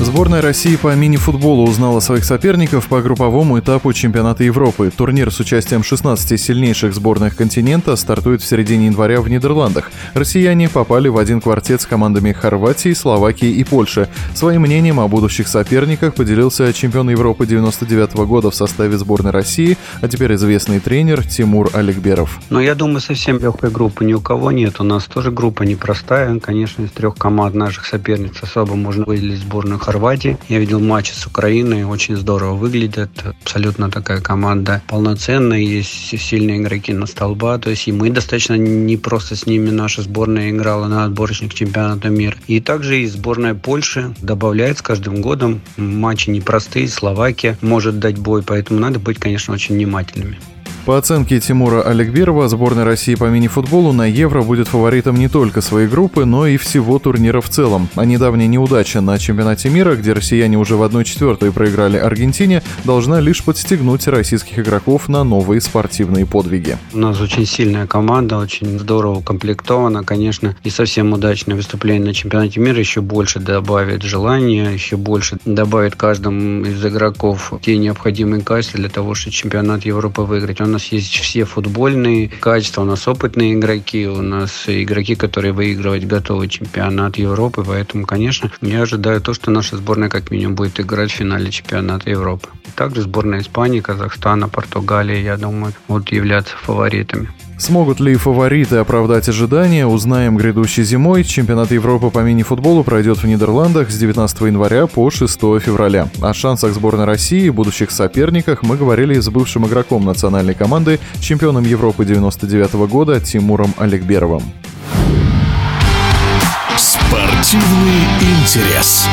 Сборная России по мини-футболу узнала своих соперников по групповому этапу чемпионата Европы. Турнир с участием 16 сильнейших сборных континента стартует в середине января в Нидерландах. Россияне попали в один квартет с командами Хорватии, Словакии и Польши. Своим мнением о будущих соперниках поделился чемпион Европы 99 года в составе сборной России, а теперь известный тренер Тимур Аликберов. Но я думаю, совсем легкой группы ни у кого нет. У нас тоже группа непростая. Конечно, из трех команд наших соперниц особо можно выделить сборную Хорватии. Я видел матчи с Украиной, очень здорово выглядят. Абсолютно такая команда полноценная, есть сильные игроки на столба. То есть и мы достаточно не просто с ними наша сборная играла на отборочных чемпионата мира. И также и сборная Польши добавляет с каждым годом. Матчи непростые, Словакия может дать бой, поэтому надо быть, конечно, очень внимательными. По оценке Тимура Аликберова, сборная России по мини-футболу на Евро будет фаворитом не только своей группы, но и всего турнира в целом. А недавняя неудача на чемпионате мира, где россияне уже в 1-4 проиграли Аргентине, должна лишь подстегнуть российских игроков на новые спортивные подвиги. У нас очень сильная команда, очень здорово укомплектована, конечно, и совсем удачное выступление на чемпионате мира еще больше добавит желания, еще больше добавит каждому из игроков те необходимые качества для того, чтобы чемпионат Европы выиграть. Он нас есть все футбольные качества, у нас опытные игроки, у нас игроки, которые выигрывать готовы чемпионат Европы, поэтому, конечно, я ожидаю то, что наша сборная как минимум будет играть в финале чемпионата Европы. Также сборная Испании, Казахстана, Португалии, я думаю, будут являться фаворитами. Смогут ли фавориты оправдать ожидания, узнаем грядущей зимой. Чемпионат Европы по мини-футболу пройдет в Нидерландах с 19 января по 6 февраля. О шансах сборной России и будущих соперниках мы говорили с бывшим игроком национальной команды, чемпионом Европы 99 года Тимуром Олегберовым. Спортивный интерес.